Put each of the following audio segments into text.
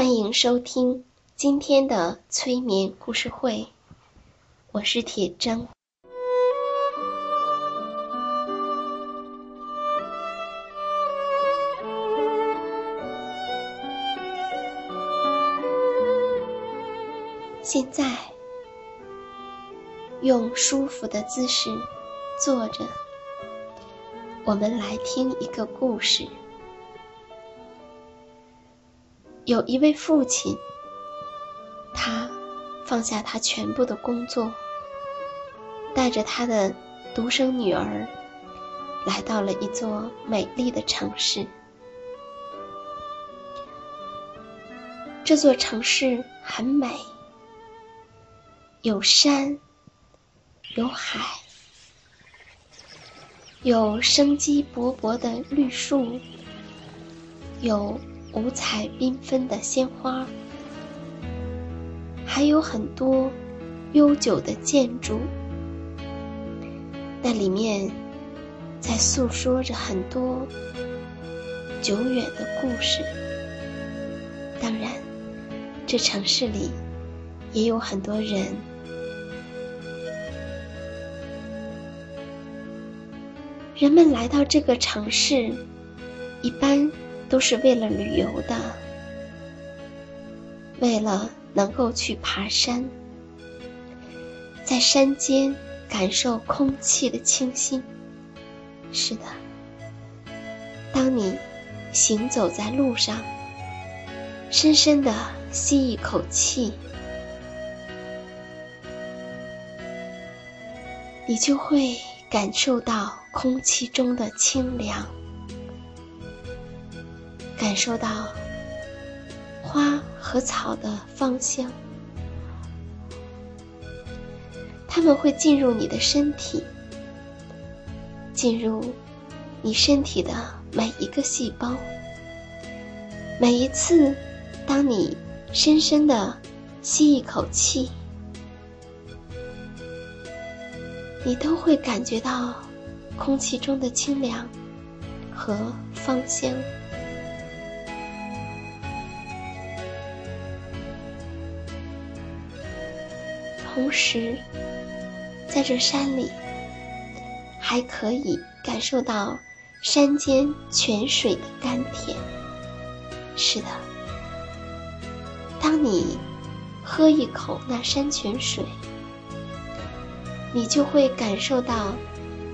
欢迎收听今天的催眠故事会，我是铁铮。现在，用舒服的姿势坐着，我们来听一个故事。有一位父亲，他放下他全部的工作，带着他的独生女儿，来到了一座美丽的城市。这座城市很美，有山，有海，有生机勃勃的绿树，有。五彩缤纷的鲜花，还有很多悠久的建筑，那里面在诉说着很多久远的故事。当然，这城市里也有很多人。人们来到这个城市，一般。都是为了旅游的，为了能够去爬山，在山间感受空气的清新。是的，当你行走在路上，深深的吸一口气，你就会感受到空气中的清凉。感受到花和草的芳香，它们会进入你的身体，进入你身体的每一个细胞。每一次，当你深深的吸一口气，你都会感觉到空气中的清凉和芳香。同时，在这山里，还可以感受到山间泉水的甘甜。是的，当你喝一口那山泉水，你就会感受到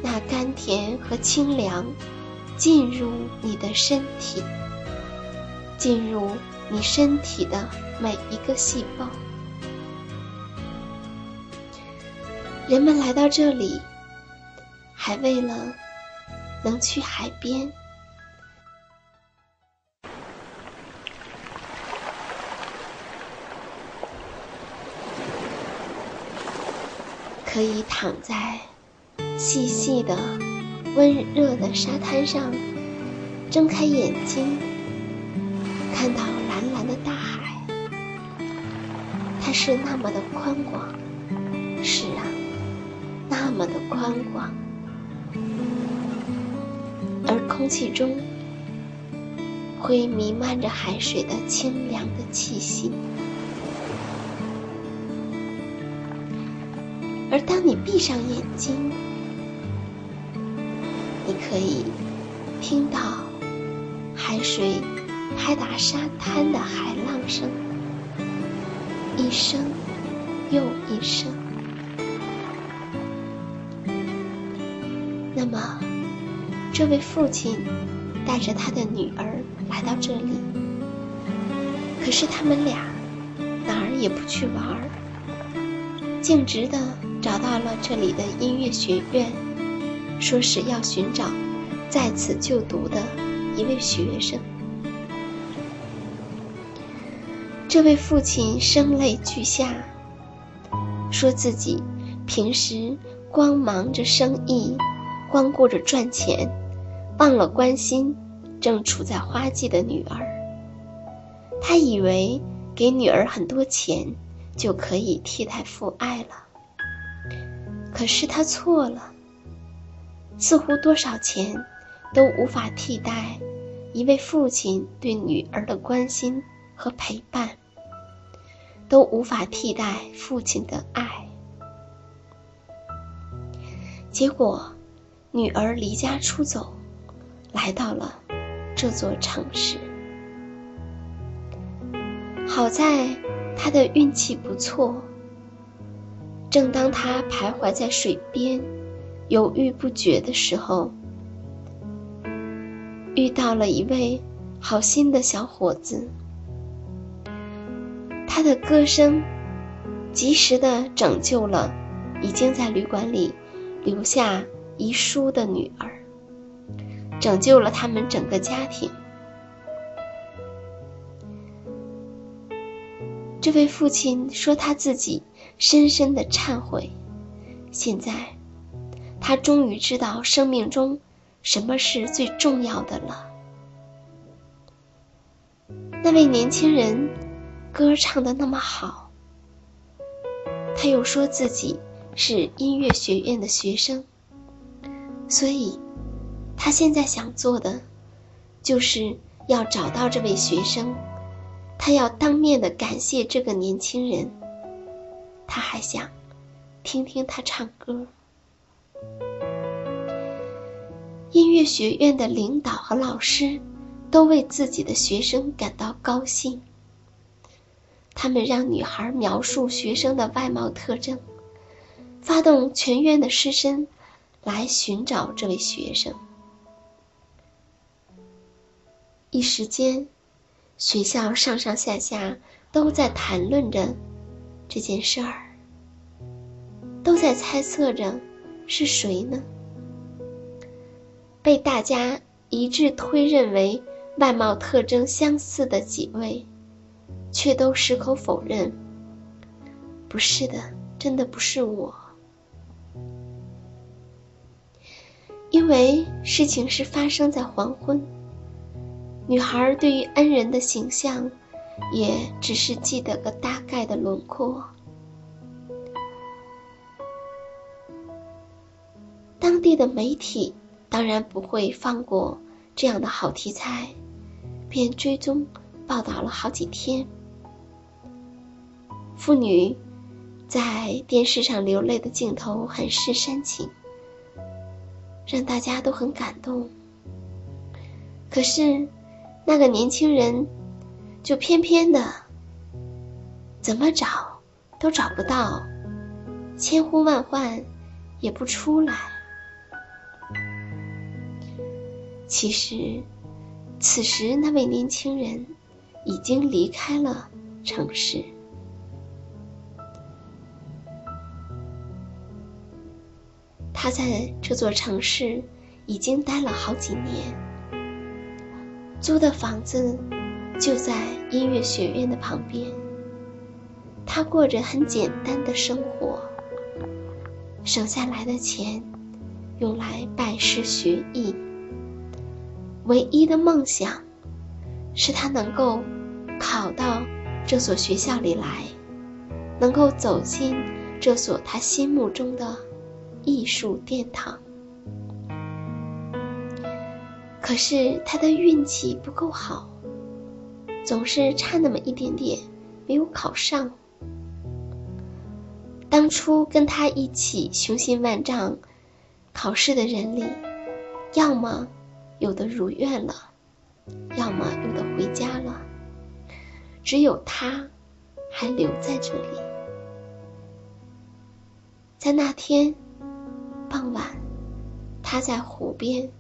那甘甜和清凉进入你的身体，进入你身体的每一个细胞。人们来到这里，还为了能去海边，可以躺在细细的、温热的沙滩上，睁开眼睛，看到蓝蓝的大海，它是那么的宽广。宽广，而空气中会弥漫着海水的清凉的气息。而当你闭上眼睛，你可以听到海水拍打沙滩的海浪声，一声又一声。那么，这位父亲带着他的女儿来到这里，可是他们俩哪儿也不去玩儿，径直的找到了这里的音乐学院，说是要寻找在此就读的一位学生。这位父亲声泪俱下，说自己平时光忙着生意。光顾着赚钱，忘了关心正处在花季的女儿。他以为给女儿很多钱就可以替代父爱了，可是他错了。似乎多少钱都无法替代一位父亲对女儿的关心和陪伴，都无法替代父亲的爱。结果。女儿离家出走，来到了这座城市。好在她的运气不错。正当她徘徊在水边，犹豫不决的时候，遇到了一位好心的小伙子。他的歌声及时的拯救了已经在旅馆里留下。遗书的女儿，拯救了他们整个家庭。这位父亲说他自己深深的忏悔，现在他终于知道生命中什么是最重要的了。那位年轻人歌唱的那么好，他又说自己是音乐学院的学生。所以，他现在想做的，就是要找到这位学生，他要当面的感谢这个年轻人。他还想听听他唱歌。音乐学院的领导和老师都为自己的学生感到高兴。他们让女孩描述学生的外貌特征，发动全院的师生。来寻找这位学生。一时间，学校上上下下都在谈论着这件事儿，都在猜测着是谁呢？被大家一致推认为外貌特征相似的几位，却都矢口否认：“不是的，真的不是我。”因为事情是发生在黄昏，女孩对于恩人的形象，也只是记得个大概的轮廓。当地的媒体当然不会放过这样的好题材，便追踪报道了好几天。妇女在电视上流泪的镜头很是煽情。让大家都很感动。可是，那个年轻人就偏偏的，怎么找都找不到，千呼万唤也不出来。其实，此时那位年轻人已经离开了城市。他在这座城市已经待了好几年，租的房子就在音乐学院的旁边。他过着很简单的生活，省下来的钱用来拜师学艺。唯一的梦想是他能够考到这所学校里来，能够走进这所他心目中的。艺术殿堂，可是他的运气不够好，总是差那么一点点，没有考上。当初跟他一起雄心万丈考试的人里，要么有的如愿了，要么有的回家了，只有他还留在这里。在那天傍晚，他在湖边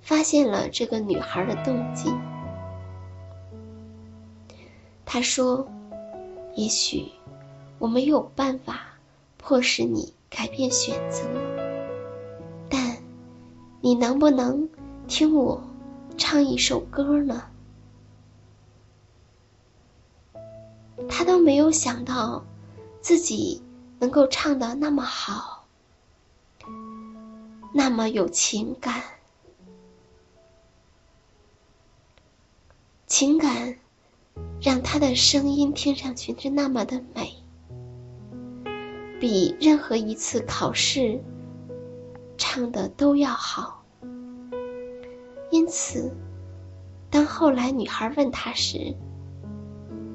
发现了这个女孩的动静。他说：“也许我没有办法迫使你改变选择，但你能不能听我唱一首歌呢？”他都没有想到自己能够唱的那么好，那么有情感，情感。让他的声音听上去是那么的美，比任何一次考试唱的都要好。因此，当后来女孩问他时，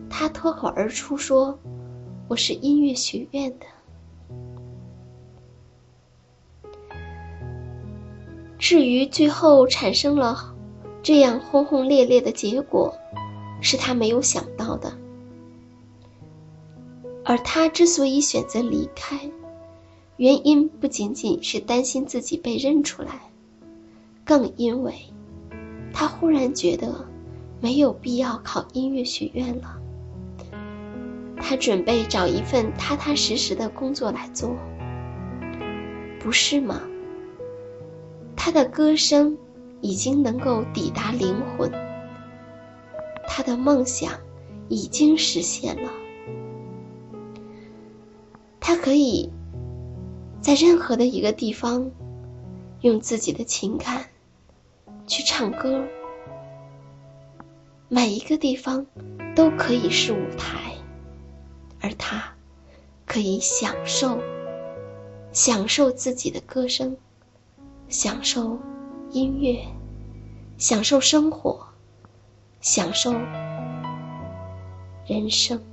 他脱口而出说：“我是音乐学院的。”至于最后产生了这样轰轰烈烈的结果。是他没有想到的，而他之所以选择离开，原因不仅仅是担心自己被认出来，更因为，他忽然觉得没有必要考音乐学院了。他准备找一份踏踏实实的工作来做，不是吗？他的歌声已经能够抵达灵魂。他的梦想已经实现了，他可以在任何的一个地方用自己的情感去唱歌，每一个地方都可以是舞台，而他可以享受享受自己的歌声，享受音乐，享受生活。享受人生。